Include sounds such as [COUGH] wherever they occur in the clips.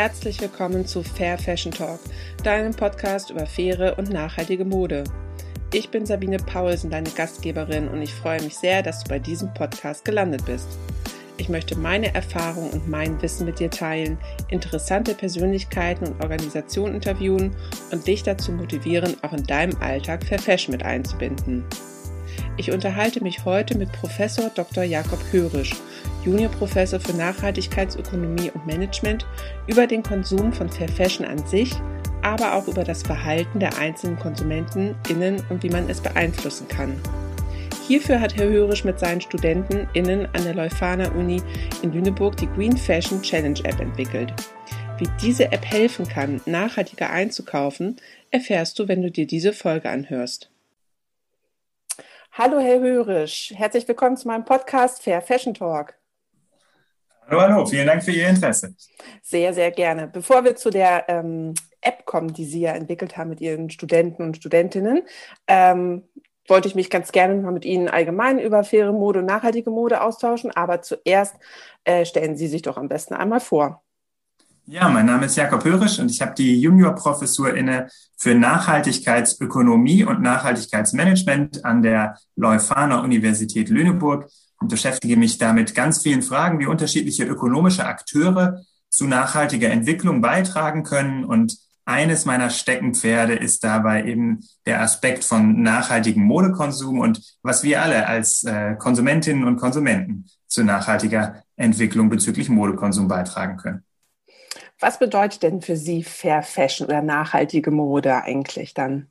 herzlich willkommen zu Fair Fashion Talk, deinem Podcast über faire und nachhaltige Mode. Ich bin Sabine Paulsen, deine Gastgeberin, und ich freue mich sehr, dass du bei diesem Podcast gelandet bist. Ich möchte meine Erfahrungen und mein Wissen mit dir teilen, interessante Persönlichkeiten und Organisationen interviewen und dich dazu motivieren, auch in deinem Alltag Fair Fashion mit einzubinden. Ich unterhalte mich heute mit Professor Dr. Jakob Hörisch, Juniorprofessor für Nachhaltigkeitsökonomie und Management, über den Konsum von Fair Fashion an sich, aber auch über das Verhalten der einzelnen Konsumenten innen und wie man es beeinflussen kann. Hierfür hat Herr Hörisch mit seinen Studenten innen an der Leuphana Uni in Lüneburg die Green Fashion Challenge App entwickelt. Wie diese App helfen kann, nachhaltiger einzukaufen, erfährst du, wenn du dir diese Folge anhörst. Hallo, Herr Hörisch. Herzlich willkommen zu meinem Podcast Fair Fashion Talk. Hallo, hallo. Vielen Dank für Ihr Interesse. Sehr, sehr gerne. Bevor wir zu der ähm, App kommen, die Sie ja entwickelt haben mit Ihren Studenten und Studentinnen, ähm, wollte ich mich ganz gerne mal mit Ihnen allgemein über faire Mode und nachhaltige Mode austauschen. Aber zuerst äh, stellen Sie sich doch am besten einmal vor. Ja, mein Name ist Jakob Hörisch und ich habe die Juniorprofessur inne für Nachhaltigkeitsökonomie und Nachhaltigkeitsmanagement an der Leuphana Universität Lüneburg und beschäftige mich damit ganz vielen Fragen, wie unterschiedliche ökonomische Akteure zu nachhaltiger Entwicklung beitragen können. Und eines meiner Steckenpferde ist dabei eben der Aspekt von nachhaltigem Modekonsum und was wir alle als äh, Konsumentinnen und Konsumenten zu nachhaltiger Entwicklung bezüglich Modekonsum beitragen können. Was bedeutet denn für Sie Fair Fashion oder nachhaltige Mode eigentlich dann?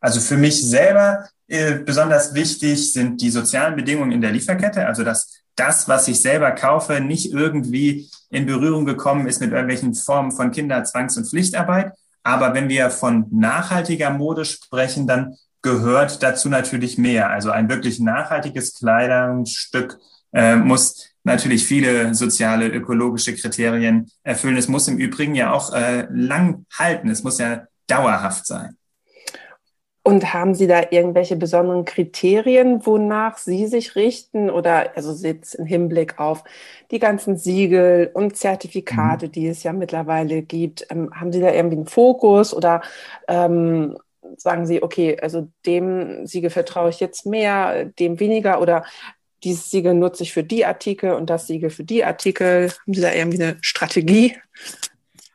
Also für mich selber äh, besonders wichtig sind die sozialen Bedingungen in der Lieferkette, also dass das, was ich selber kaufe, nicht irgendwie in Berührung gekommen ist mit irgendwelchen Formen von Kinder-, Zwangs- und Pflichtarbeit. Aber wenn wir von nachhaltiger Mode sprechen, dann gehört dazu natürlich mehr. Also ein wirklich nachhaltiges Kleidungsstück äh, muss natürlich viele soziale, ökologische Kriterien erfüllen. Es muss im Übrigen ja auch äh, lang halten. Es muss ja dauerhaft sein. Und haben Sie da irgendwelche besonderen Kriterien, wonach Sie sich richten oder also jetzt im Hinblick auf die ganzen Siegel und Zertifikate, mhm. die es ja mittlerweile gibt? Ähm, haben Sie da irgendwie einen Fokus oder ähm, sagen Sie, okay, also dem Siegel vertraue ich jetzt mehr, dem weniger oder dieses Siegel nutze ich für die Artikel und das Siegel für die Artikel. Haben Sie da irgendwie eine Strategie?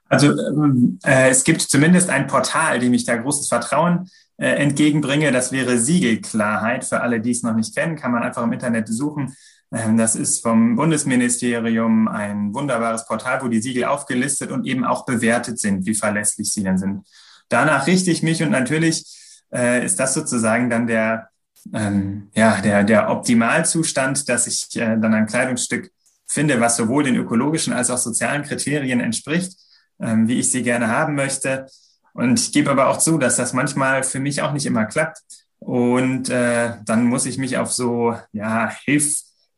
Also ähm, äh, es gibt zumindest ein Portal, dem ich da großes Vertrauen äh, entgegenbringe. Das wäre Siegelklarheit. Für alle, die es noch nicht kennen, kann man einfach im Internet suchen. Ähm, das ist vom Bundesministerium ein wunderbares Portal, wo die Siegel aufgelistet und eben auch bewertet sind, wie verlässlich sie denn sind. Danach richte ich mich und natürlich äh, ist das sozusagen dann der ähm, ja, der, der Optimalzustand, dass ich äh, dann ein Kleidungsstück finde, was sowohl den ökologischen als auch sozialen Kriterien entspricht, ähm, wie ich sie gerne haben möchte. Und ich gebe aber auch zu, dass das manchmal für mich auch nicht immer klappt. Und äh, dann muss ich mich auf so ja, Hilf,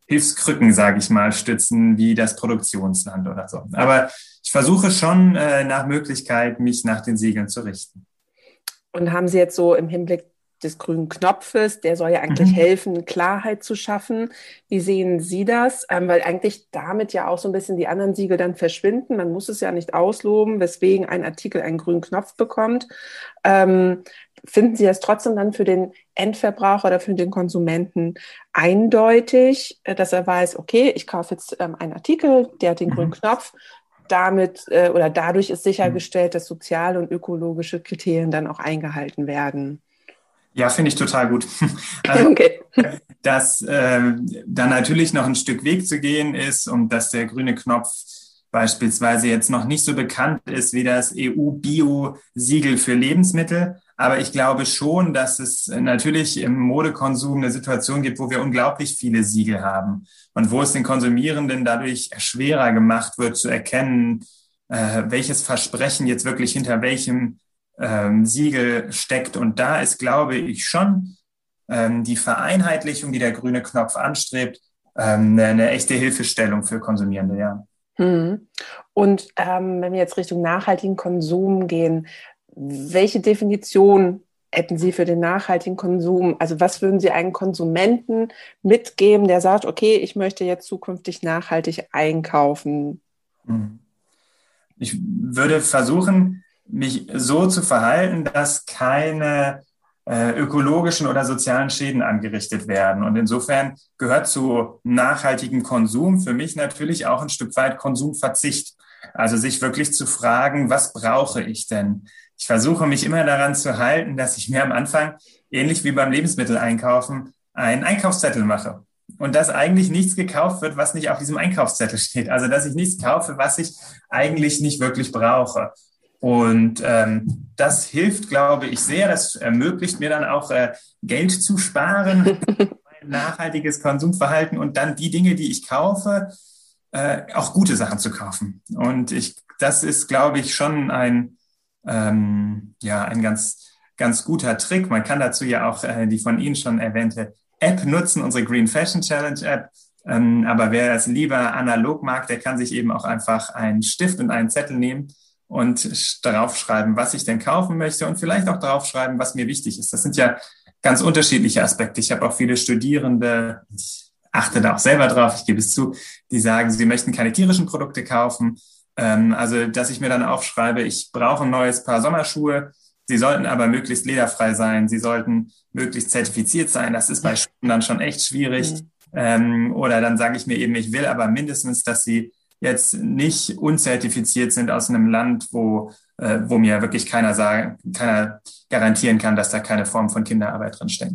Hilfskrücken, sage ich mal, stützen, wie das Produktionsland oder so. Aber ich versuche schon äh, nach Möglichkeit, mich nach den Siegeln zu richten. Und haben Sie jetzt so im Hinblick des grünen Knopfes, der soll ja eigentlich mhm. helfen, Klarheit zu schaffen. Wie sehen Sie das? Ähm, weil eigentlich damit ja auch so ein bisschen die anderen Siegel dann verschwinden. Man muss es ja nicht ausloben, weswegen ein Artikel einen grünen Knopf bekommt. Ähm, finden Sie das trotzdem dann für den Endverbraucher oder für den Konsumenten eindeutig, äh, dass er weiß, okay, ich kaufe jetzt ähm, einen Artikel, der hat den mhm. grünen Knopf, damit äh, oder dadurch ist sichergestellt, dass soziale und ökologische Kriterien dann auch eingehalten werden. Ja, finde ich total gut. [LAUGHS] Also, okay. dass äh, da natürlich noch ein Stück Weg zu gehen ist und dass der grüne Knopf beispielsweise jetzt noch nicht so bekannt ist wie das EU-Bio-Siegel für Lebensmittel. Aber ich glaube schon, dass es natürlich im Modekonsum eine Situation gibt, wo wir unglaublich viele Siegel haben und wo es den Konsumierenden dadurch schwerer gemacht wird zu erkennen, äh, welches Versprechen jetzt wirklich hinter welchem ähm, Siegel steckt. Und da ist, glaube ich, schon ähm, die Vereinheitlichung, die der grüne Knopf anstrebt, ähm, eine, eine, echte Hilfestellung für Konsumierende, ja. Hm. Und ähm, wenn wir jetzt Richtung nachhaltigen Konsum gehen, welche Definition hätten Sie für den nachhaltigen Konsum? Also was würden Sie einem Konsumenten mitgeben, der sagt, okay, ich möchte jetzt zukünftig nachhaltig einkaufen? Hm. ich würde versuchen, mich so zu verhalten, dass keine äh, ökologischen oder sozialen Schäden angerichtet werden. Und insofern gehört zu nachhaltigem Konsum für mich natürlich auch ein Stück weit Konsumverzicht. Also sich wirklich zu fragen, was brauche ich denn? Ich versuche mich immer daran zu halten, dass ich mir am Anfang, ähnlich wie beim Lebensmitteleinkaufen, einen Einkaufszettel mache. Und dass eigentlich nichts gekauft wird, was nicht auf diesem Einkaufszettel steht. Also dass ich nichts kaufe, was ich eigentlich nicht wirklich brauche. Und ähm, das hilft, glaube ich, sehr. Das ermöglicht mir dann auch äh, Geld zu sparen, [LAUGHS] nachhaltiges Konsumverhalten und dann die Dinge, die ich kaufe, äh, auch gute Sachen zu kaufen. Und ich, das ist, glaube ich, schon ein, ähm, ja, ein ganz, ganz guter Trick. Man kann dazu ja auch äh, die von Ihnen schon erwähnte App nutzen, unsere Green Fashion Challenge App. Ähm, aber wer es lieber analog mag, der kann sich eben auch einfach einen Stift und einen Zettel nehmen und draufschreiben, was ich denn kaufen möchte und vielleicht auch draufschreiben, was mir wichtig ist. Das sind ja ganz unterschiedliche Aspekte. Ich habe auch viele Studierende, ich achte da auch selber drauf, ich gebe es zu, die sagen, sie möchten keine tierischen Produkte kaufen. Ähm, also, dass ich mir dann aufschreibe, ich brauche ein neues Paar Sommerschuhe. Sie sollten aber möglichst lederfrei sein. Sie sollten möglichst zertifiziert sein. Das ist bei Schuhen dann schon echt schwierig. Mhm. Ähm, oder dann sage ich mir eben, ich will aber mindestens, dass sie jetzt nicht unzertifiziert sind aus einem Land, wo, äh, wo mir wirklich keiner sagen, keiner garantieren kann, dass da keine Form von Kinderarbeit drin steckt.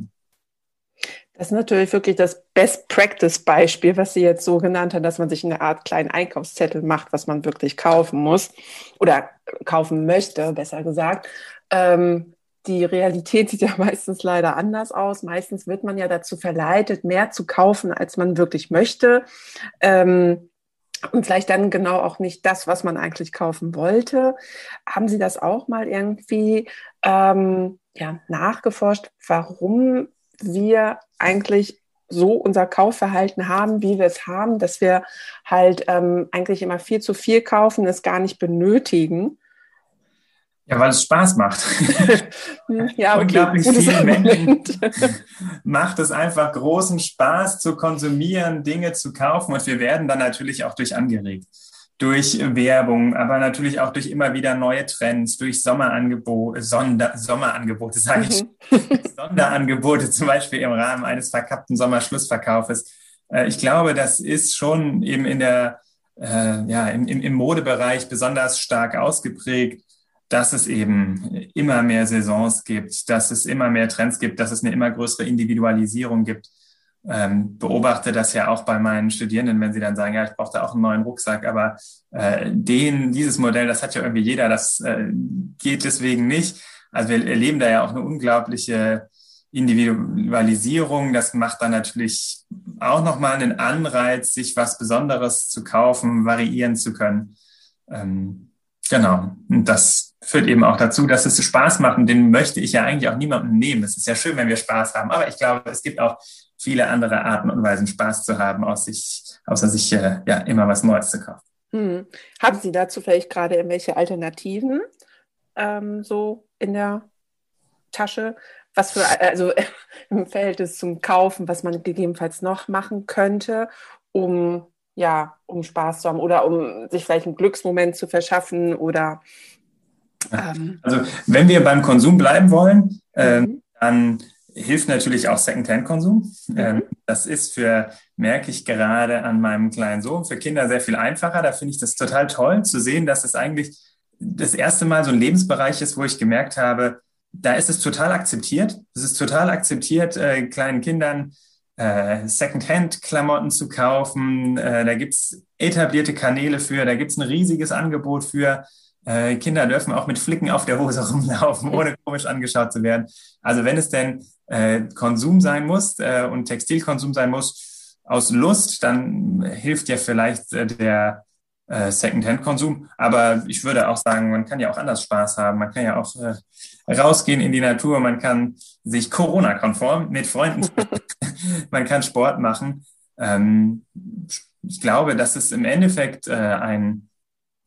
Das ist natürlich wirklich das Best-Practice-Beispiel, was Sie jetzt so genannt haben, dass man sich eine Art kleinen Einkaufszettel macht, was man wirklich kaufen muss oder kaufen möchte, besser gesagt. Ähm, die Realität sieht ja [LAUGHS] meistens leider anders aus. Meistens wird man ja dazu verleitet, mehr zu kaufen, als man wirklich möchte. Ähm, und vielleicht dann genau auch nicht das, was man eigentlich kaufen wollte. Haben Sie das auch mal irgendwie ähm, ja, nachgeforscht, warum wir eigentlich so unser Kaufverhalten haben, wie wir es haben, dass wir halt ähm, eigentlich immer viel zu viel kaufen, es gar nicht benötigen ja, weil es Spaß macht. [LAUGHS] ja. Unglaublich vielen Menschen [LAUGHS] macht es einfach großen Spaß zu konsumieren, Dinge zu kaufen und wir werden dann natürlich auch durch angeregt. Durch Werbung, aber natürlich auch durch immer wieder neue Trends, durch Sommerangebote, Sonder, Sommerangebote, sage ich, mhm. [LAUGHS] Sonderangebote, zum Beispiel im Rahmen eines verkappten Sommerschlussverkaufes. Äh, ich glaube, das ist schon eben in der, äh, ja, im, im Modebereich besonders stark ausgeprägt dass es eben immer mehr Saisons gibt, dass es immer mehr Trends gibt, dass es eine immer größere Individualisierung gibt. Ähm, beobachte das ja auch bei meinen Studierenden, wenn sie dann sagen, ja, ich brauche da auch einen neuen Rucksack, aber äh, den, dieses Modell, das hat ja irgendwie jeder, das äh, geht deswegen nicht. Also wir erleben da ja auch eine unglaubliche Individualisierung. Das macht dann natürlich auch nochmal einen Anreiz, sich was Besonderes zu kaufen, variieren zu können. Ähm, genau. Und das führt eben auch dazu, dass es Spaß macht und den möchte ich ja eigentlich auch niemandem nehmen. Es ist ja schön, wenn wir Spaß haben, aber ich glaube, es gibt auch viele andere Arten und Weisen, Spaß zu haben, aus sich, außer sich äh, ja immer was Neues zu kaufen. Hm. Haben Sie dazu vielleicht gerade irgendwelche Alternativen ähm, so in der Tasche? Was für, also [LAUGHS] im Verhältnis zum Kaufen, was man gegebenenfalls noch machen könnte, um ja, um Spaß zu haben oder um sich vielleicht einen Glücksmoment zu verschaffen oder. Also wenn wir beim Konsum bleiben wollen, äh, dann hilft natürlich auch Secondhand-Konsum. Mhm. Ähm, das ist für, merke ich gerade an meinem kleinen Sohn, für Kinder sehr viel einfacher. Da finde ich das total toll zu sehen, dass es eigentlich das erste Mal so ein Lebensbereich ist, wo ich gemerkt habe, da ist es total akzeptiert. Es ist total akzeptiert, äh, kleinen Kindern äh, Secondhand-Klamotten zu kaufen. Äh, da gibt's etablierte Kanäle für, da gibt's ein riesiges Angebot für. Äh, Kinder dürfen auch mit Flicken auf der Hose [LAUGHS] rumlaufen, ohne komisch angeschaut zu werden. Also wenn es denn äh, Konsum sein muss äh, und Textilkonsum sein muss aus Lust, dann hilft ja vielleicht äh, der äh, Secondhand-Konsum. Aber ich würde auch sagen, man kann ja auch anders Spaß haben. Man kann ja auch äh, rausgehen in die Natur. Man kann sich Corona-konform mit Freunden, [LAUGHS] man kann Sport machen. Ähm, ich glaube, dass es im Endeffekt äh, ein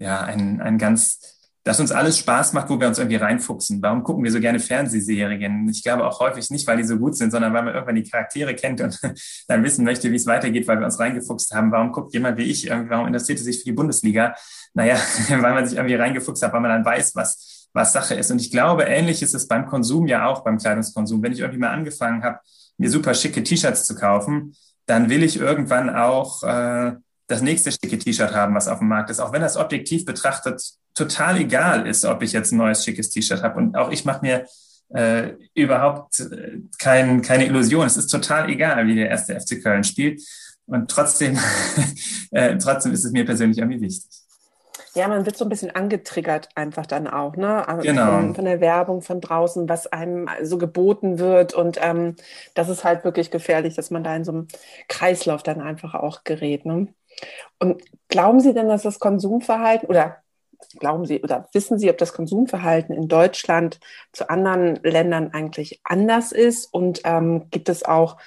ja, ein, ein ganz dass uns alles Spaß macht, wo wir uns irgendwie reinfuchsen. Warum gucken wir so gerne Fernsehserien? Ich glaube auch häufig nicht, weil die so gut sind, sondern weil man irgendwann die Charaktere kennt und [LAUGHS] dann wissen möchte, wie es weitergeht, weil wir uns reingefuchst haben. Warum guckt jemand wie ich, warum interessiert er sich für die Bundesliga? Naja, [LAUGHS] weil man sich irgendwie reingefuchst hat, weil man dann weiß, was, was Sache ist. Und ich glaube, ähnlich ist es beim Konsum ja auch, beim Kleidungskonsum. Wenn ich irgendwie mal angefangen habe, mir super schicke T-Shirts zu kaufen, dann will ich irgendwann auch äh, das nächste schicke T-Shirt haben, was auf dem Markt ist. Auch wenn das objektiv betrachtet total egal ist, ob ich jetzt ein neues schickes T-Shirt habe. Und auch ich mache mir äh, überhaupt äh, kein, keine Illusion. Es ist total egal, wie der erste FC Köln spielt. Und trotzdem, [LAUGHS] äh, trotzdem ist es mir persönlich irgendwie wichtig. Ja, man wird so ein bisschen angetriggert einfach dann auch, ne? Also genau. Von, von, der Werbung von draußen, was einem so geboten wird. Und ähm, das ist halt wirklich gefährlich, dass man da in so einem Kreislauf dann einfach auch gerät. Ne? Und glauben Sie denn, dass das Konsumverhalten oder glauben Sie oder wissen Sie, ob das Konsumverhalten in Deutschland zu anderen Ländern eigentlich anders ist? Und ähm, gibt es auch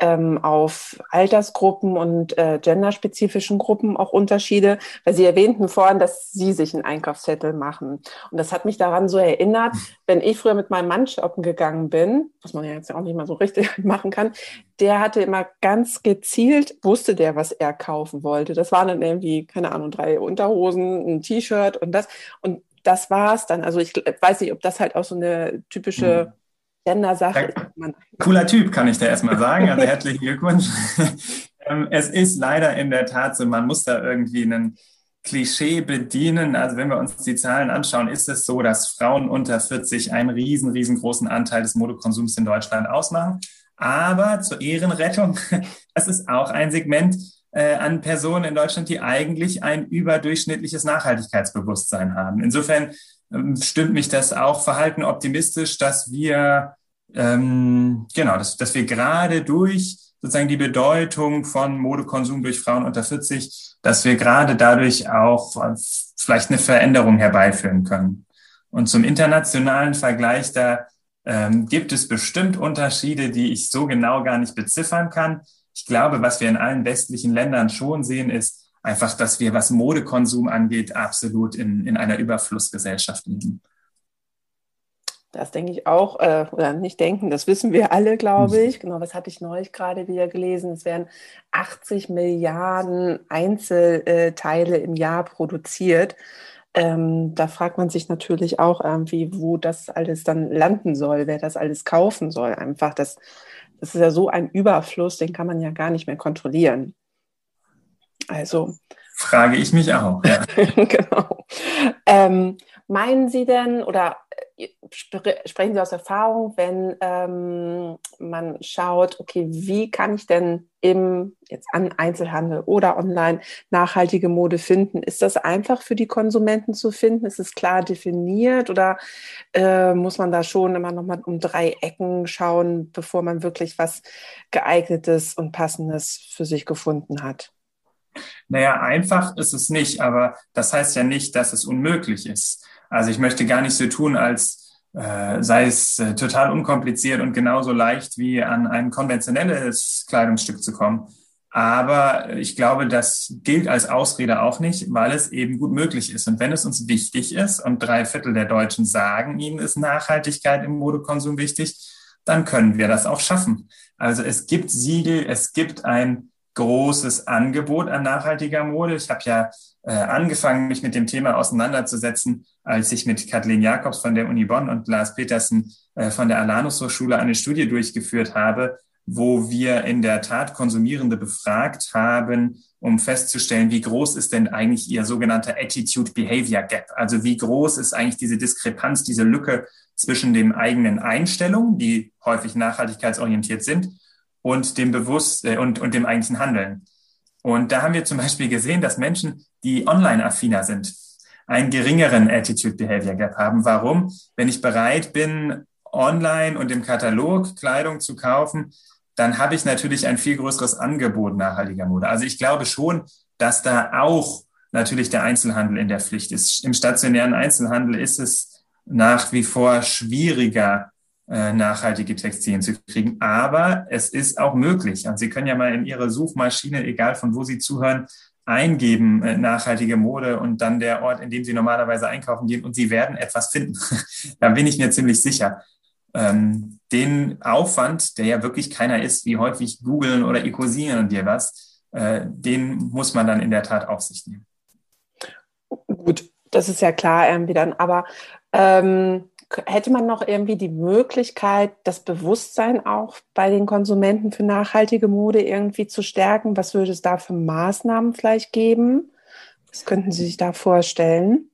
ähm, auf Altersgruppen und äh, genderspezifischen Gruppen auch Unterschiede, weil Sie erwähnten vorhin, dass Sie sich einen Einkaufszettel machen. Und das hat mich daran so erinnert, wenn ich früher mit meinem Mann shoppen gegangen bin, was man ja jetzt auch nicht mal so richtig [LAUGHS] machen kann, der hatte immer ganz gezielt, wusste der, was er kaufen wollte. Das waren dann irgendwie, keine Ahnung, drei Unterhosen, ein T-Shirt und das. Und das war's dann. Also ich weiß nicht, ob das halt auch so eine typische Gender-Sache. Cooler Typ, kann ich da erstmal sagen. Also [LAUGHS] herzlichen Glückwunsch. [LAUGHS] Ähm, es ist leider in der Tat so, man muss da irgendwie einen Klischee bedienen. Also wenn wir uns die Zahlen anschauen, ist es so, dass Frauen unter 40 einen riesen, riesengroßen Anteil des Modekonsums in Deutschland ausmachen. Aber zur Ehrenrettung, [LAUGHS] das ist auch ein Segment äh, an Personen in Deutschland, die eigentlich ein überdurchschnittliches Nachhaltigkeitsbewusstsein haben. Insofern stimmt mich das auch verhalten optimistisch, dass wir ähm, genau, dass, dass wir gerade durch sozusagen die Bedeutung von Modekonsum durch Frauen unter 40, dass wir gerade dadurch auch äh, vielleicht eine Veränderung herbeiführen können. Und zum internationalen Vergleich, da ähm, gibt es bestimmt Unterschiede, die ich so genau gar nicht beziffern kann. Ich glaube, was wir in allen westlichen Ländern schon sehen, ist, einfach, dass wir, was Modekonsum angeht, absolut in, in einer Überflussgesellschaft liegen. Das denke ich auch, äh, oder nicht denken, das wissen wir alle, glaube mhm. ich. Genau, was hatte ich neulich gerade wieder gelesen? Es werden 80 Milliarden Einzelteile im Jahr produziert. Ähm, da fragt man sich natürlich auch irgendwie, wo das alles dann landen soll, wer das alles kaufen soll. Einfach, das, das ist ja so ein Überfluss, den kann man ja gar nicht mehr kontrollieren. Also. Frage ich mich auch. Ja. [LAUGHS] genau. Ähm, meinen Sie denn oder äh, sprechen Sie aus Erfahrung, wenn ähm, man schaut, okay, wie kann ich denn im jetzt an Einzelhandel oder online nachhaltige Mode finden? Ist das einfach für die Konsumenten zu finden? Ist es klar definiert oder äh, muss man da schon immer noch mal um drei Ecken schauen, bevor man wirklich was geeignetes und passendes für sich gefunden hat? Naja, einfach ist es nicht, aber das heißt ja nicht, dass es unmöglich ist. Also ich möchte gar nicht so tun, als äh, sei es äh, total unkompliziert und genauso leicht wie an ein konventionelles Kleidungsstück zu kommen. Aber ich glaube, das gilt als Ausrede auch nicht, weil es eben gut möglich ist. Und wenn es uns wichtig ist und drei Viertel der Deutschen sagen, ihnen ist Nachhaltigkeit im Modekonsum wichtig, dann können wir das auch schaffen. Also es gibt Siegel, es gibt ein großes Angebot an nachhaltiger Mode. Ich habe ja äh, angefangen, mich mit dem Thema auseinanderzusetzen, als ich mit Kathleen Jakobs von der Uni Bonn und Lars Petersen äh, von der Alanus Hochschule eine Studie durchgeführt habe, wo wir in der Tat Konsumierende befragt haben, um festzustellen, wie groß ist denn eigentlich ihr sogenannter Attitude Behavior Gap? Also wie groß ist eigentlich diese Diskrepanz, diese Lücke zwischen den eigenen Einstellungen, die häufig nachhaltigkeitsorientiert sind, und dem Bewusst äh, und, und dem eigentlichen Handeln. Und da haben wir zum Beispiel gesehen, dass Menschen, die online-affiner sind, einen geringeren Attitude Behavior Gap haben. Warum? Wenn ich bereit bin, online und im Katalog Kleidung zu kaufen, dann habe ich natürlich ein viel größeres Angebot nachhaltiger Mode. Also ich glaube schon, dass da auch natürlich der Einzelhandel in der Pflicht ist. Im stationären Einzelhandel ist es nach wie vor schwieriger, nachhaltige Textilien zu kriegen. Aber es ist auch möglich. Und Sie können ja mal in Ihre Suchmaschine, egal von wo Sie zuhören, eingeben, äh, nachhaltige Mode und dann der Ort, in dem Sie normalerweise einkaufen gehen und Sie werden etwas finden. [LAUGHS] da bin ich mir ziemlich sicher. Ähm, den Aufwand, der ja wirklich keiner ist, wie häufig googeln oder ikosieren und dir was, äh, den muss man dann in der Tat auf sich nehmen. Gut, das ist ja klar irgendwie dann, aber ähm, hätte man noch irgendwie die Möglichkeit, das Bewusstsein auch bei den Konsumenten für nachhaltige Mode irgendwie zu stärken? Was würde es da für Maßnahmen vielleicht geben? Was könnten Sie sich da vorstellen?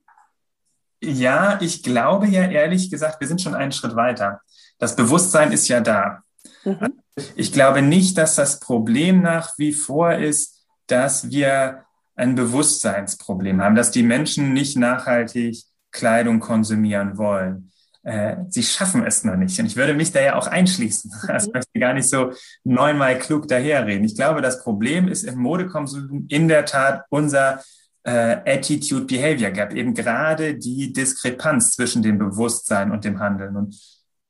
Ja, ich glaube ja ehrlich gesagt, wir sind schon einen Schritt weiter. Das Bewusstsein ist ja da. Mhm. Ich glaube nicht, dass das Problem nach wie vor ist, dass wir ein Bewusstseinsproblem haben, dass die Menschen nicht nachhaltig Kleidung konsumieren wollen. Äh, sie schaffen es noch nicht. Und ich würde mich da ja auch einschließen. Mhm. Also möchte gar nicht so neunmal klug daherreden. Ich glaube, das Problem ist im Modekonsum in der Tat unser äh, Attitude Behavior Gap, eben gerade die Diskrepanz zwischen dem Bewusstsein und dem Handeln. Und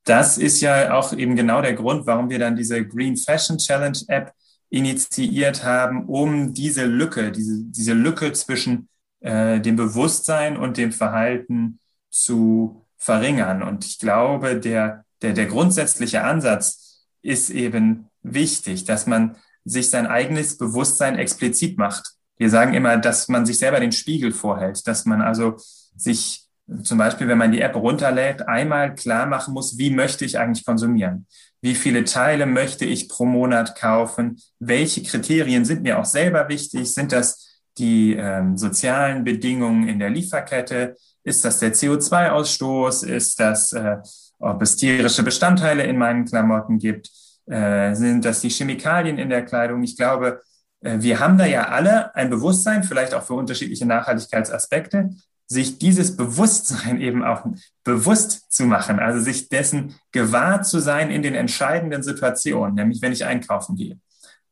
das ist ja auch eben genau der Grund, warum wir dann diese Green Fashion Challenge App initiiert haben, um diese Lücke, diese, diese Lücke zwischen äh, dem Bewusstsein und dem Verhalten zu verringern. Und ich glaube, der, der, der grundsätzliche Ansatz ist eben wichtig, dass man sich sein eigenes Bewusstsein explizit macht. Wir sagen immer, dass man sich selber den Spiegel vorhält, dass man also sich zum Beispiel, wenn man die App runterlädt, einmal klar machen muss, wie möchte ich eigentlich konsumieren? Wie viele Teile möchte ich pro Monat kaufen? Welche Kriterien sind mir auch selber wichtig? Sind das die ähm, sozialen Bedingungen in der Lieferkette? Ist das der CO2-Ausstoß? Ist das, äh, ob es tierische Bestandteile in meinen Klamotten gibt? Äh, sind das die Chemikalien in der Kleidung? Ich glaube, äh, wir haben da ja alle ein Bewusstsein, vielleicht auch für unterschiedliche Nachhaltigkeitsaspekte, sich dieses Bewusstsein [LAUGHS] eben auch bewusst zu machen, also sich dessen gewahr zu sein in den entscheidenden Situationen, nämlich wenn ich einkaufen gehe.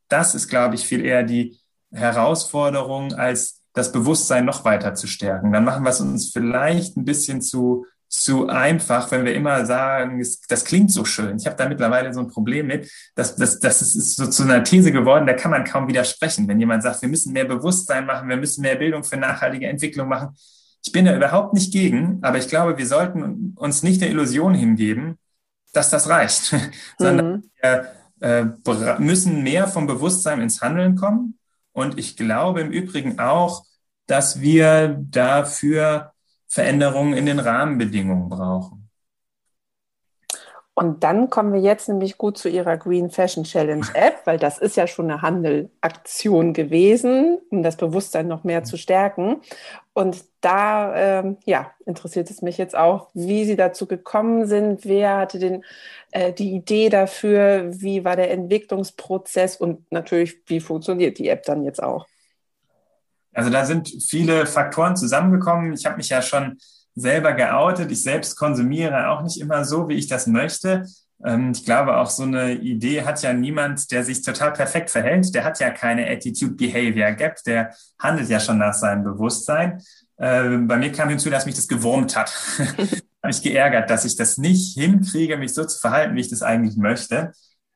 Das ist, glaube ich, viel eher die Herausforderung, als das Bewusstsein noch weiter zu stärken. Dann machen wir es uns vielleicht ein bisschen zu, zu einfach, wenn wir immer sagen, das klingt so schön. Ich habe da mittlerweile so ein Problem mit, dass das, das ist so zu einer These geworden, da kann man kaum widersprechen. Wenn jemand sagt, wir müssen mehr Bewusstsein machen, wir müssen mehr Bildung für nachhaltige Entwicklung machen. Ich bin da überhaupt nicht gegen, aber ich glaube, wir sollten uns nicht der Illusion hingeben, dass das reicht, [LAUGHS] mhm. sondern wir äh, müssen mehr vom Bewusstsein ins Handeln kommen. Und ich glaube im Übrigen auch, dass wir dafür Veränderungen in den Rahmenbedingungen brauchen. Und dann kommen wir jetzt nämlich gut zu Ihrer Green Fashion Challenge App, weil das ist ja schon eine Handelaktion gewesen, um das Bewusstsein noch mehr zu stärken. Und da ähm, ja, interessiert es mich jetzt auch, wie Sie dazu gekommen sind, wer hatte den, äh, die Idee dafür, wie war der Entwicklungsprozess und natürlich, wie funktioniert die App dann jetzt auch? Also da sind viele Faktoren zusammengekommen. Ich habe mich ja schon selber geoutet. Ich selbst konsumiere auch nicht immer so, wie ich das möchte. Ähm, ich glaube, auch so eine Idee hat ja niemand, der sich total perfekt verhält. Der hat ja keine Attitude Behavior Gap. Der handelt ja schon nach seinem Bewusstsein. Ähm, bei mir kam hinzu, dass mich das gewurmt hat. [LAUGHS] habe ich geärgert, dass ich das nicht hinkriege, mich so zu verhalten, wie ich das eigentlich möchte.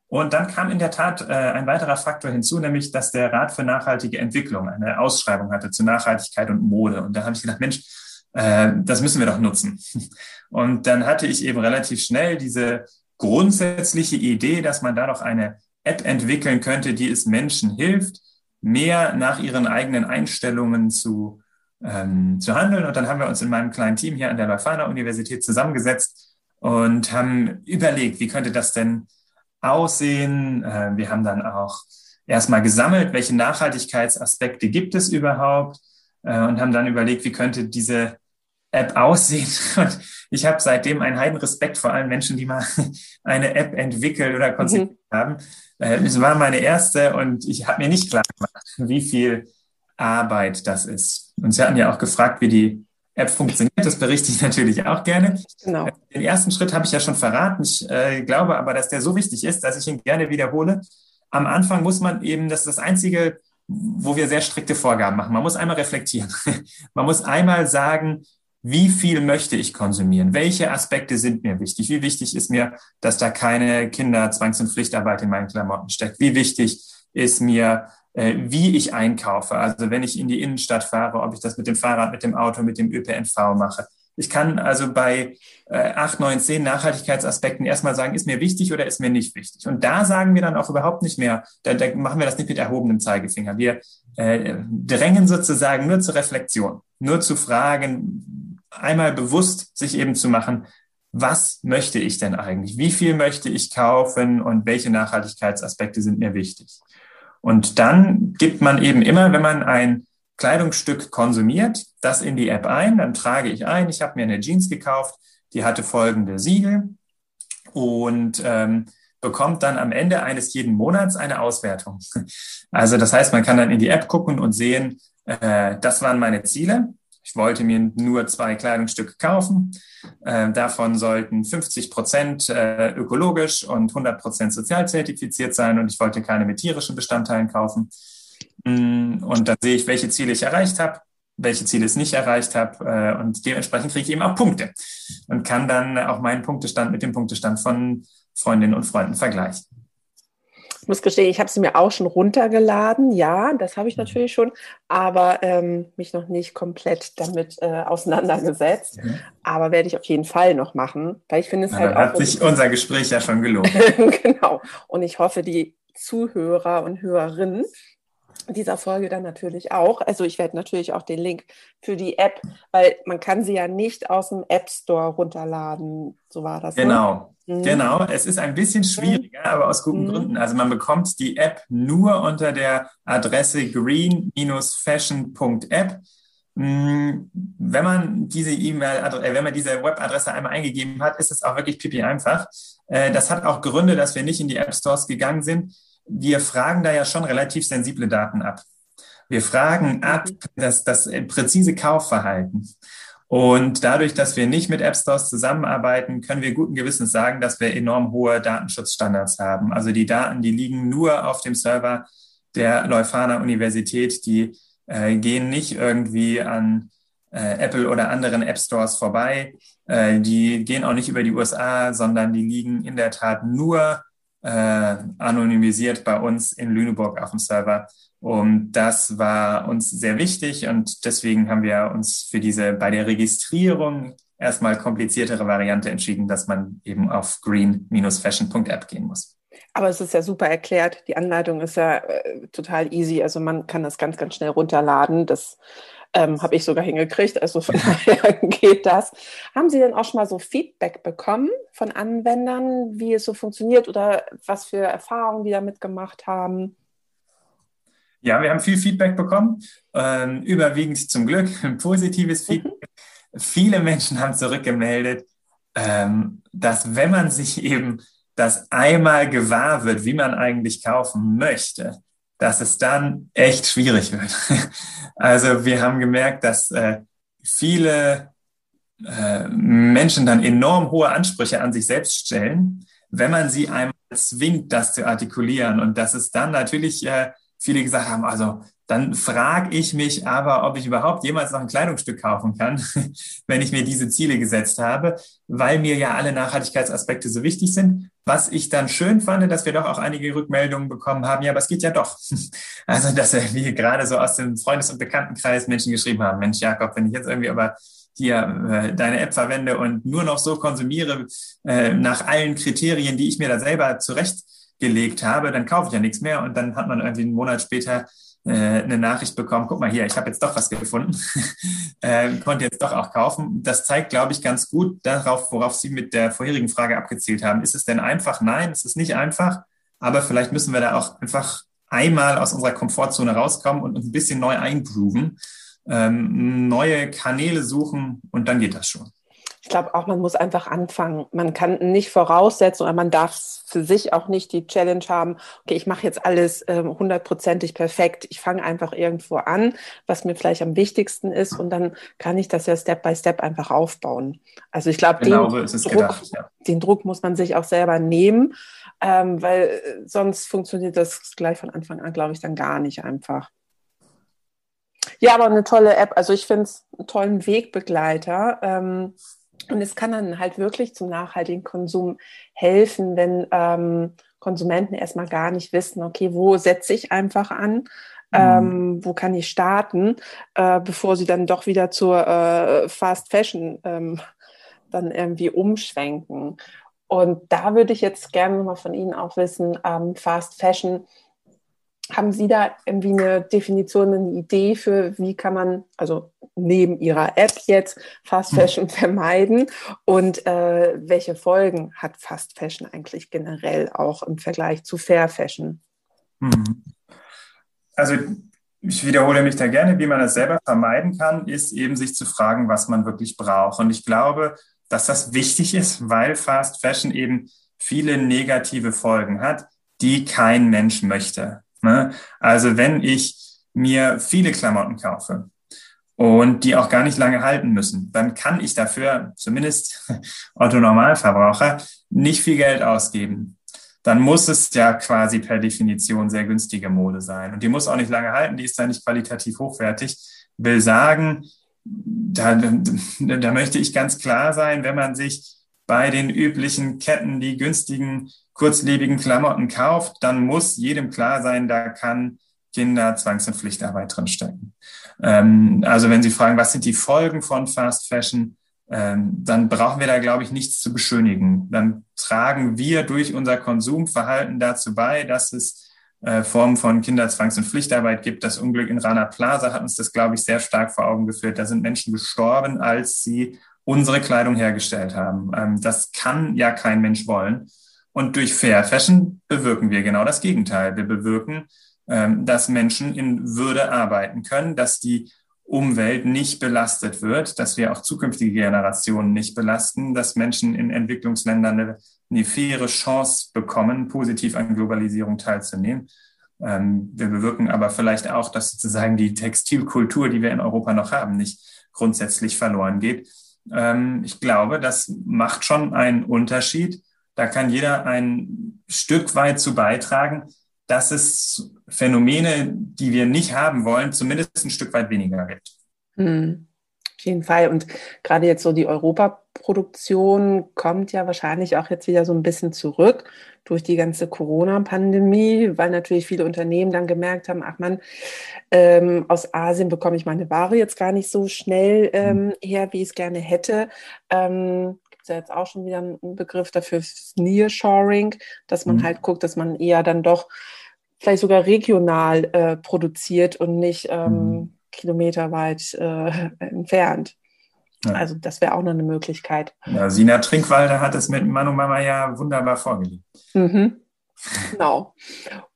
Und dann kam in der Tat äh, ein weiterer Faktor hinzu, nämlich, dass der Rat für nachhaltige Entwicklung eine Ausschreibung hatte zu Nachhaltigkeit und Mode. Und da habe ich gedacht, Mensch, äh, das müssen wir doch nutzen. [LAUGHS] Und dann hatte ich eben relativ schnell diese grundsätzliche Idee, dass man da doch eine App entwickeln könnte, die es Menschen hilft, mehr nach ihren eigenen Einstellungen zu, ähm, zu handeln. Und dann haben wir uns in meinem kleinen Team hier an der Leuphana Universität zusammengesetzt und haben überlegt, wie könnte das denn aussehen. Äh, wir haben dann auch erstmal gesammelt, welche Nachhaltigkeitsaspekte gibt es überhaupt äh, und haben dann überlegt, wie könnte diese App aussehen. Und ich habe seitdem einen heiden Respekt vor allen Menschen, die mal [LAUGHS] eine App entwickelt oder konzipiert mhm. haben. Äh, es war meine erste und ich habe mir nicht klar gemacht, wie viel Arbeit das ist. Und Sie hatten ja auch gefragt, wie die App funktioniert. Das berichte ich [LAUGHS] natürlich auch gerne. Genau. Den ersten Schritt habe ich ja schon verraten. Ich äh, glaube aber, dass der so wichtig ist, dass ich ihn gerne wiederhole. Am Anfang muss man eben, das ist das Einzige, wo wir sehr strikte Vorgaben machen. Man muss einmal reflektieren. [LAUGHS] man muss einmal sagen, wie viel möchte ich konsumieren? Welche Aspekte sind mir wichtig? Wie wichtig ist mir, dass da keine Kinder Zwangs- und Pflichtarbeit in meinen Klamotten steckt? Wie wichtig ist mir, äh, wie ich einkaufe. Also wenn ich in die Innenstadt fahre, ob ich das mit dem Fahrrad, mit dem Auto, mit dem ÖPNV mache. Ich kann also bei äh, 8, 9, 10 Nachhaltigkeitsaspekten erstmal sagen, ist mir wichtig oder ist mir nicht wichtig. Und da sagen wir dann auch überhaupt nicht mehr, da, da machen wir das nicht mit erhobenem Zeigefinger. Wir äh, drängen sozusagen nur zur Reflexion, nur zu fragen, einmal bewusst sich eben zu machen, was möchte ich denn eigentlich? Wie viel möchte ich kaufen und welche Nachhaltigkeitsaspekte sind mir wichtig? Und dann gibt man eben immer, wenn man ein Kleidungsstück konsumiert, das in die App ein, dann trage ich ein, ich habe mir eine Jeans gekauft, die hatte folgende Siegel und ähm, bekommt dann am Ende eines jeden Monats eine Auswertung. [LAUGHS] Also das heißt, man kann dann in die App gucken und sehen, äh, das waren meine Ziele ich wollte mir nur zwei Kleidungsstücke kaufen. Äh, davon sollten 50 Prozent äh, ökologisch und 100 Prozent sozial zertifiziert sein und ich wollte keine mit tierischen Bestandteilen kaufen. Mm, und dann sehe ich, welche Ziele ich erreicht habe, welche Ziele ich nicht erreicht habe äh, und dementsprechend kriege ich eben auch Punkte und kann dann auch meinen Punktestand mit dem Punktestand von Freundinnen und Freunden vergleichen. Ich muss gestehen, ich habe sie mir auch schon runtergeladen. Ja, das habe ich mhm. natürlich schon, aber ähm, mich noch nicht komplett damit äh, auseinandergesetzt. Mhm. Aber werde ich auf jeden Fall noch machen, weil ich finde es Na, halt auch. Hat sich unser Gespräch ja schon gelohnt. [LAUGHS] genau. Und ich hoffe, die Zuhörer und Hörerinnen dieser Folge dann natürlich auch. Also ich werde natürlich auch den Link für die App, weil man kann sie ja nicht aus dem App Store runterladen. So war das. Ne? Genau, ne? genau. Es ist ein bisschen schwieriger, aber aus guten mhm. Gründen. Also man bekommt die App nur unter der Adresse green-fashion.app. Mm, wenn man diese E-Mail, äh, wenn man diese Webadresse einmal eingegeben hat, ist es auch wirklich pipi einfach. Äh, das hat auch Gründe, dass wir nicht in die App Stores gegangen sind wir fragen da ja schon relativ sensible Daten ab. Wir fragen ab das, das präzise Kaufverhalten. Und dadurch, dass wir nicht mit App Stores zusammenarbeiten, können wir guten Gewissens sagen, dass wir enorm hohe Datenschutzstandards haben. Also die Daten, die liegen nur auf dem Server der Leuphana Universität, die äh, gehen nicht irgendwie an äh, Apple oder anderen App Stores vorbei. Äh, die gehen auch nicht über die USA, sondern die liegen in der Tat nur äh, anonymisiert bei uns in Lüneburg auf dem Server. Und das war uns sehr wichtig und deswegen haben wir uns für diese bei der Registrierung erstmal kompliziertere Variante entschieden, dass man eben auf green-fashion.app gehen muss. Aber es ist ja super erklärt. Die Anleitung ist ja äh, total easy. Also man kann das ganz, ganz schnell runterladen. Das ähm, Habe ich sogar hingekriegt, also von [LAUGHS] daher geht das. Haben Sie denn auch schon mal so Feedback bekommen von Anwendern, wie es so funktioniert oder was für Erfahrungen die damit gemacht haben? Ja, wir haben viel Feedback bekommen, ähm, überwiegend zum Glück [LAUGHS] positives mhm. Feedback. Mhm. Viele Menschen haben zurückgemeldet, ähm, dass wenn man sich eben das einmal gewahr wird, wie man eigentlich kaufen möchte, dass es dann echt schwierig wird. [LAUGHS] Also wir haben gemerkt, dass äh, viele äh, Menschen dann enorm hohe Ansprüche an sich selbst stellen, wenn man sie einmal zwingt, das zu artikulieren. Und dass es dann natürlich äh, viele gesagt haben, also dann frage ich mich aber, ob ich überhaupt jemals noch ein Kleidungsstück kaufen kann, [LAUGHS] wenn ich mir diese Ziele gesetzt habe, weil mir ja alle Nachhaltigkeitsaspekte so wichtig sind. Was ich dann schön fand, dass wir doch auch einige Rückmeldungen bekommen haben, ja, aber es geht ja doch. [LAUGHS] Also, dass wir gerade so aus dem Freundes- und Bekanntenkreis Menschen geschrieben haben, Mensch, Jakob, wenn ich jetzt irgendwie aber hier äh, deine App verwende und nur noch so konsumiere äh, nach allen Kriterien, die ich mir da selber zurechtgelegt habe, dann kaufe ich ja nichts mehr und dann hat man irgendwie einen Monat später äh, eine Nachricht bekommen, guck mal hier, ich habe jetzt doch was gefunden, [LAUGHS] äh, konnte jetzt doch auch kaufen. Das zeigt, glaube ich, ganz gut darauf, worauf Sie mit der vorherigen Frage abgezielt haben. Ist es denn einfach? Nein, es ist nicht einfach, aber vielleicht müssen wir da auch einfach einmal aus unserer Komfortzone rauskommen und uns ein bisschen neu eingrooven, ähm, neue Kanäle suchen und dann geht das schon ich glaube auch, man muss einfach anfangen. Man kann nicht voraussetzen oder man darf für sich auch nicht die Challenge haben, okay, ich mache jetzt alles ähm, hundertprozentig ähm, perfekt. Ich fange einfach irgendwo an, was mir vielleicht am wichtigsten ist und dann kann ich das ja Step by Step einfach aufbauen. Also ich glaube, genau den, so Druck, gedacht, ja. den Druck muss man sich auch selber nehmen, ähm, weil äh, sonst funktioniert das gleich von Anfang an, glaube ich, dann gar nicht einfach. Ja, aber eine tolle App. Also ich finde es einen tollen Wegbegleiter. Ähm, Und es kann dann halt wirklich zum nachhaltigen Konsum helfen, wenn ähm, Konsumenten erstmal gar nicht wissen, okay, wo setze ich einfach an, mhm. ähm, wo kann ich starten, äh, bevor sie dann doch wieder zur äh, Fast Fashion ähm, dann irgendwie umschwenken. Und da würde ich jetzt gerne nochmal von Ihnen auch wissen, ähm, Fast Fashion, haben Sie da irgendwie eine Definition, eine Idee für, wie kann man, also neben Ihrer App jetzt, Fast hm. Fashion vermeiden und äh, welche Folgen hat Fast Fashion eigentlich generell auch im Vergleich zu Fair Fashion? Hm. Also ich wiederhole mich da gerne, wie man das selber vermeiden kann, ist eben sich zu fragen, was man wirklich braucht. Und ich glaube, dass das wichtig ist, weil Fast Fashion eben viele negative Folgen hat, die kein Mensch möchte. Ne? Also wenn ich mir viele Klamotten kaufe und die auch gar nicht lange halten müssen, dann kann ich dafür, zumindest [LAUGHS] Otto Normalverbraucher, nicht viel Geld ausgeben. Dann muss es ja quasi per Definition sehr günstige Mode sein. Und die muss auch nicht lange halten, die ist dann nicht qualitativ hochwertig. Will sagen, da, da möchte ich ganz klar sein, wenn man sich bei den üblichen Ketten die günstigen, kurzlebigen Klamotten kauft, dann muss jedem klar sein, da kann Kinder Zwangs- und Pflichtarbeit drinstecken. Ähm, also wenn Sie fragen, was sind die Folgen von Fast Fashion, ähm, dann brauchen wir da, glaube ich, nichts zu beschönigen. Dann tragen wir durch unser Konsumverhalten dazu bei, dass es äh, Formen von Kinderzwangs- und Pflichtarbeit gibt. Das Unglück in Rana Plaza hat uns das, glaube ich, sehr stark vor Augen geführt. Da sind Menschen gestorben, als sie unsere Kleidung hergestellt haben. Ähm, das kann ja kein Mensch wollen. Und durch Fair Fashion bewirken wir genau das Gegenteil. Wir bewirken, dass Menschen in Würde arbeiten können, dass die Umwelt nicht belastet wird, dass wir auch zukünftige Generationen nicht belasten, dass Menschen in Entwicklungsländern eine eine faire Chance bekommen, positiv an Globalisierung teilzunehmen. Ähm, wir bewirken aber vielleicht auch, dass sozusagen die Textilkultur, die wir in Europa noch haben, nicht grundsätzlich verloren geht. Ähm, ich glaube, das macht schon einen Unterschied. Da kann jeder ein Stück weit zu beitragen, dass es Phänomene, die wir nicht haben wollen, zumindest ein Stück weit weniger gibt. Hm. Auf jeden Fall. Und gerade jetzt so die Europaproduktion kommt ja wahrscheinlich auch jetzt wieder so ein bisschen zurück durch die ganze Corona-Pandemie, weil natürlich viele Unternehmen dann gemerkt haben, ach man, ähm, aus Asien bekomme ich meine Ware jetzt gar nicht so schnell ähm, mhm. her, wie ich es gerne hätte. Ähm, Gibt es ja jetzt auch schon wieder einen Begriff dafür, Nearshoring, dass man mhm. halt guckt, dass man eher dann doch vielleicht sogar regional äh, produziert und nicht ähm, mhm kilometerweit äh, [LAUGHS] entfernt. Ja. Also das wäre auch noch eine Möglichkeit. Ja, Sina Trinkwalder hat es mit Manu Mama ja wunderbar vorgelegt. Mhm. Genau.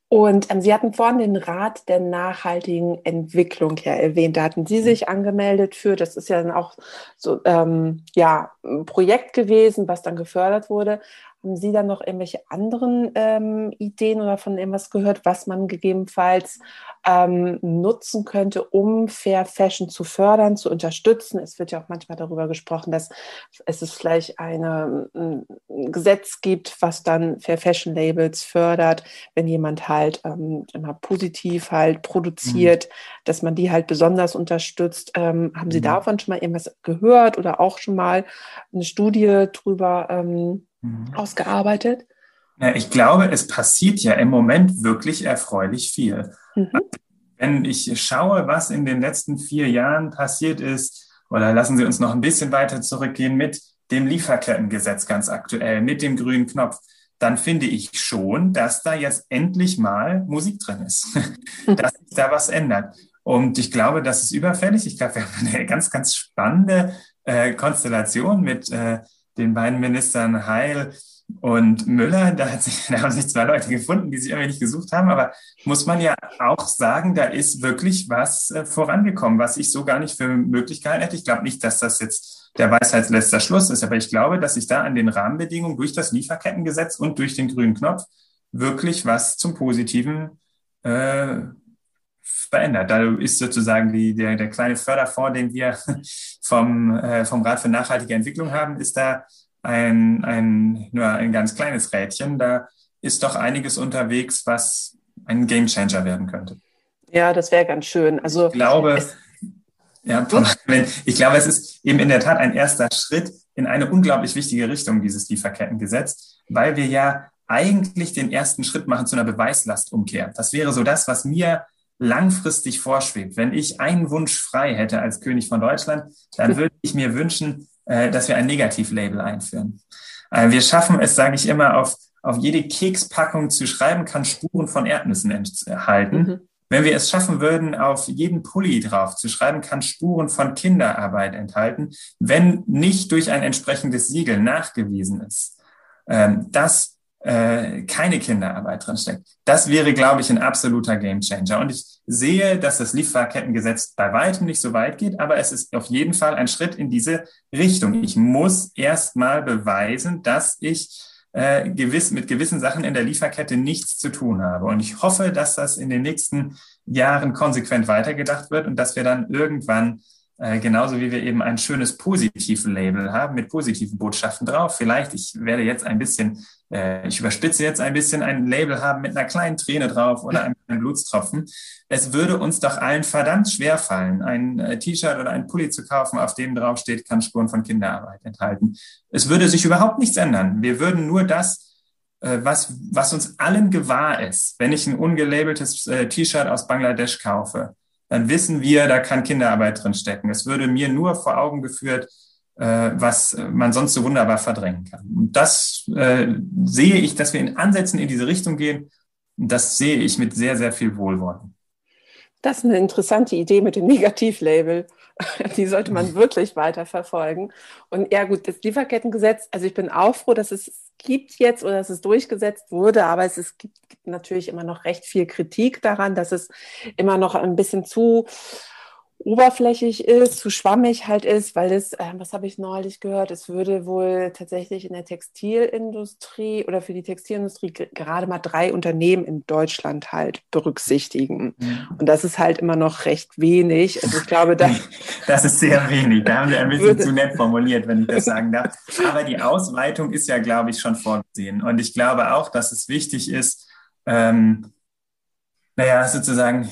Und ähm, Sie hatten vorhin den Rat der nachhaltigen Entwicklung ja erwähnt. Da hatten Sie sich angemeldet für. Das ist ja dann auch so ähm, ja, ein Projekt gewesen, was dann gefördert wurde. Haben Sie dann noch irgendwelche anderen ähm, Ideen oder von irgendwas gehört, was man gegebenenfalls ähm, nutzen könnte, um Fair Fashion zu fördern, zu unterstützen? Es wird ja auch manchmal darüber gesprochen, dass es vielleicht eine, ein Gesetz gibt, was dann Fair Fashion Labels fördert, wenn jemand halt ähm, immer positiv halt produziert, mhm. dass man die halt besonders unterstützt. Ähm, haben Sie mhm. davon schon mal irgendwas gehört oder auch schon mal eine Studie drüber? Mhm. ausgearbeitet? Ich glaube, es passiert ja im Moment wirklich erfreulich viel. Mhm. Wenn ich schaue, was in den letzten vier Jahren passiert ist, oder lassen Sie uns noch ein bisschen weiter zurückgehen mit dem Lieferkettengesetz ganz aktuell, mit dem grünen Knopf, dann finde ich schon, dass da jetzt endlich mal Musik drin ist, [LAUGHS] dass sich da was ändert. Und ich glaube, das ist überfällig. Ich glaube, wir haben eine ganz, ganz spannende äh, Konstellation mit äh, den beiden Ministern Heil und Müller, da, hat sich, [LAUGHS] da haben sich zwei Leute gefunden, die sich irgendwie nicht gesucht haben, aber muss man ja auch sagen, da ist wirklich was äh, vorangekommen, was ich so gar nicht für möglich gehalten hätte. Ich glaube nicht, dass das jetzt der Weisheitsletzter Schluss ist, aber ich glaube, dass sich da an den Rahmenbedingungen durch das Lieferkettengesetz und durch den grünen Knopf wirklich was zum Positiven äh, verändert. Da ist sozusagen die, der, der kleine Förderfonds, den wir [LAUGHS] vom, äh, vom Rat für nachhaltige Entwicklung haben, ist da ein, ein, nur ein ganz kleines Rädchen. Da ist doch einiges unterwegs, was ein Gamechanger werden könnte. Ja, das wäre ganz schön. Also ich glaube, ja, [LAUGHS] ich glaube, es ist eben in der Tat ein erster Schritt, in eine unglaublich wichtige Richtung, dieses Lieferkettengesetz, weil wir ja eigentlich den ersten Schritt machen zu einer Beweislastumkehr. Das wäre so das, was mir langfristig vorschwebt. Wenn ich einen Wunsch frei hätte als König von Deutschland, dann [LAUGHS] würde ich mir wünschen, äh, dass wir ein Negativlabel einführen. Äh, wir schaffen es, sage ich immer, auf, auf jede Kekspackung zu schreiben, kann Spuren von Erdnüssen enthalten. Mhm. Wenn wir es schaffen würden, auf jeden Pulli drauf zu schreiben, kann Spuren von Kinderarbeit enthalten, wenn nicht durch ein entsprechendes Siegel nachgewiesen ist. Ähm, das äh, keine Kinderarbeit drinsteckt. Das wäre, glaube ich, ein absoluter Gamechanger. Und ich sehe, dass das Lieferkettengesetz bei weitem nicht so weit geht, aber es ist auf jeden Fall ein Schritt in diese Richtung. Ich muss erst mal beweisen, dass ich äh, gewiss, mit gewissen Sachen in der Lieferkette nichts zu tun habe. Und ich hoffe, dass das in den nächsten Jahren konsequent weitergedacht wird und dass wir dann irgendwann äh, genauso wie wir eben ein schönes Positiv-Label haben mit positiven Botschaften drauf. Vielleicht, ich werde jetzt ein bisschen, äh, ich überspitze jetzt ein bisschen ein Label haben mit einer kleinen Träne drauf oder einem Blutstropfen. Es würde uns doch allen verdammt schwer fallen, ein äh, T-Shirt oder ein Pulli zu kaufen, auf dem drauf steht, kann Spuren von Kinderarbeit enthalten. Es würde sich überhaupt nichts ändern. Wir würden nur das äh, was, was uns allen gewahr ist, wenn ich ein ungelabeltes äh, T-Shirt aus Bangladesch kaufe, dann wissen wir, da kann Kinderarbeit drin stecken. Es würde mir nur vor Augen geführt, äh, was man sonst so wunderbar verdrängen kann. Und das äh, sehe ich, dass wir in Ansätzen in diese Richtung gehen. Das sehe ich mit sehr, sehr viel Wohlwollen. Das ist eine interessante Idee mit dem Negativlabel. [LAUGHS] Die sollte man [LAUGHS] wirklich weiter verfolgen. Und ja, gut, das Lieferkettengesetz, also ich bin auch froh, dass es gibt jetzt oder dass es durchgesetzt wurde, aber es ist, gibt, gibt natürlich immer noch recht viel Kritik daran, dass es immer noch ein bisschen zu oberflächlich ist, zu schwammig halt ist, weil es, äh, was habe ich neulich gehört, es würde wohl tatsächlich in der Textilindustrie oder für die Textilindustrie gerade mal drei Unternehmen in Deutschland halt berücksichtigen. Mhm. Und das ist halt immer noch recht wenig. Also ich glaube, da [LAUGHS] das ist sehr wenig. Da haben wir ein bisschen zu nett formuliert, wenn ich das sagen darf. [LAUGHS] Aber die Ausweitung ist ja, glaube ich, schon vorgesehen. Und ich glaube auch, dass es wichtig ist, ähm, naja, sozusagen,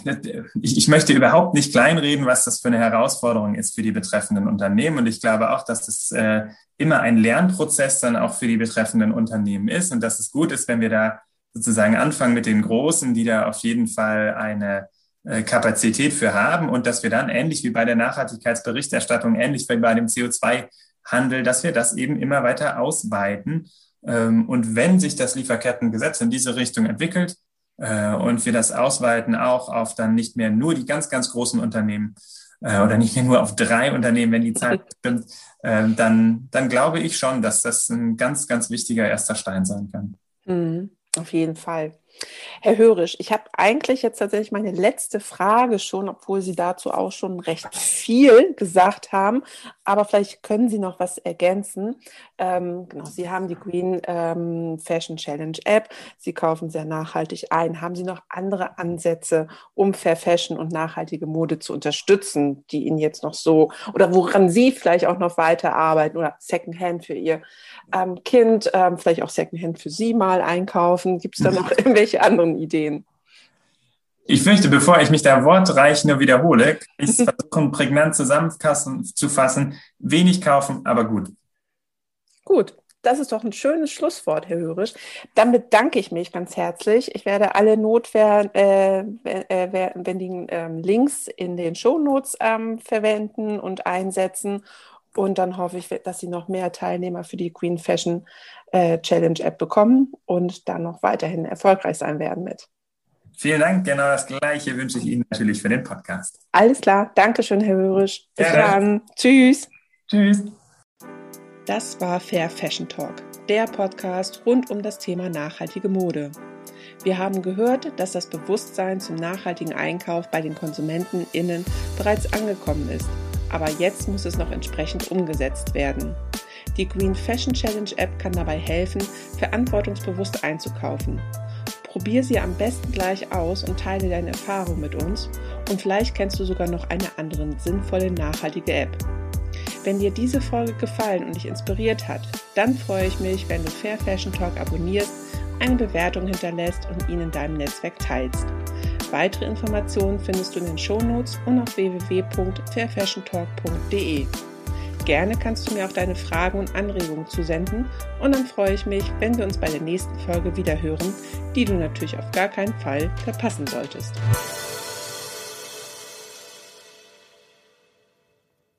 ich, ich möchte überhaupt nicht kleinreden, was das für eine Herausforderung ist für die betreffenden Unternehmen. Und ich glaube auch, dass das äh, immer ein Lernprozess dann auch für die betreffenden Unternehmen ist und dass es gut ist, wenn wir da sozusagen anfangen mit den Großen, die da auf jeden Fall eine äh, Kapazität für haben und dass wir dann ähnlich wie bei der Nachhaltigkeitsberichterstattung, ähnlich wie bei dem CO2-Handel, dass wir das eben immer weiter ausweiten. Ähm, und wenn sich das Lieferkettengesetz in diese Richtung entwickelt, und wir das ausweiten auch auf dann nicht mehr nur die ganz, ganz großen Unternehmen äh, oder nicht mehr nur auf drei Unternehmen, wenn die Zahl [LAUGHS] stimmt, äh, dann, dann glaube ich schon, dass das ein ganz, ganz wichtiger erster Stein sein kann. Mhm, auf jeden Fall. Herr Hörisch, ich habe eigentlich jetzt tatsächlich meine letzte Frage schon, obwohl Sie dazu auch schon recht viel gesagt haben. Aber vielleicht können Sie noch was ergänzen. Ähm, genau, Sie haben die Green ähm, Fashion Challenge App. Sie kaufen sehr nachhaltig ein. Haben Sie noch andere Ansätze, um Fair Fashion und nachhaltige Mode zu unterstützen, die Ihnen jetzt noch so oder woran Sie vielleicht auch noch weiterarbeiten oder Secondhand für Ihr ähm, Kind, ähm, vielleicht auch Secondhand für Sie mal einkaufen? Gibt es da [LAUGHS] noch irgendwelche anderen Ideen? Ich fürchte, bevor ich mich da wortreich nur wiederhole, ich es versuchen, prägnant zusammenzufassen. Wenig kaufen, aber gut. Gut, das ist doch ein schönes Schlusswort, Herr Hörisch. Dann bedanke ich mich ganz herzlich. Ich werde alle notwendigen äh, äh, Links in den Shownotes ähm, verwenden und einsetzen. Und dann hoffe ich, dass Sie noch mehr Teilnehmer für die Queen Fashion äh, Challenge App bekommen und dann noch weiterhin erfolgreich sein werden mit. Vielen Dank. Genau das Gleiche wünsche ich Ihnen natürlich für den Podcast. Alles klar. Dankeschön, Herr Hörisch. Bis ja. dann. Tschüss. Tschüss. Das war Fair Fashion Talk, der Podcast rund um das Thema nachhaltige Mode. Wir haben gehört, dass das Bewusstsein zum nachhaltigen Einkauf bei den KonsumentenInnen bereits angekommen ist aber jetzt muss es noch entsprechend umgesetzt werden. Die Green Fashion Challenge App kann dabei helfen, verantwortungsbewusst einzukaufen. Probier sie am besten gleich aus und teile deine Erfahrung mit uns und vielleicht kennst du sogar noch eine andere sinnvolle nachhaltige App. Wenn dir diese Folge gefallen und dich inspiriert hat, dann freue ich mich, wenn du Fair Fashion Talk abonnierst, eine Bewertung hinterlässt und ihn in deinem Netzwerk teilst. Weitere Informationen findest du in den Shownotes und auf www.fairfashiontalk.de. Gerne kannst du mir auch deine Fragen und Anregungen zusenden und dann freue ich mich, wenn wir uns bei der nächsten Folge wieder hören, die du natürlich auf gar keinen Fall verpassen solltest.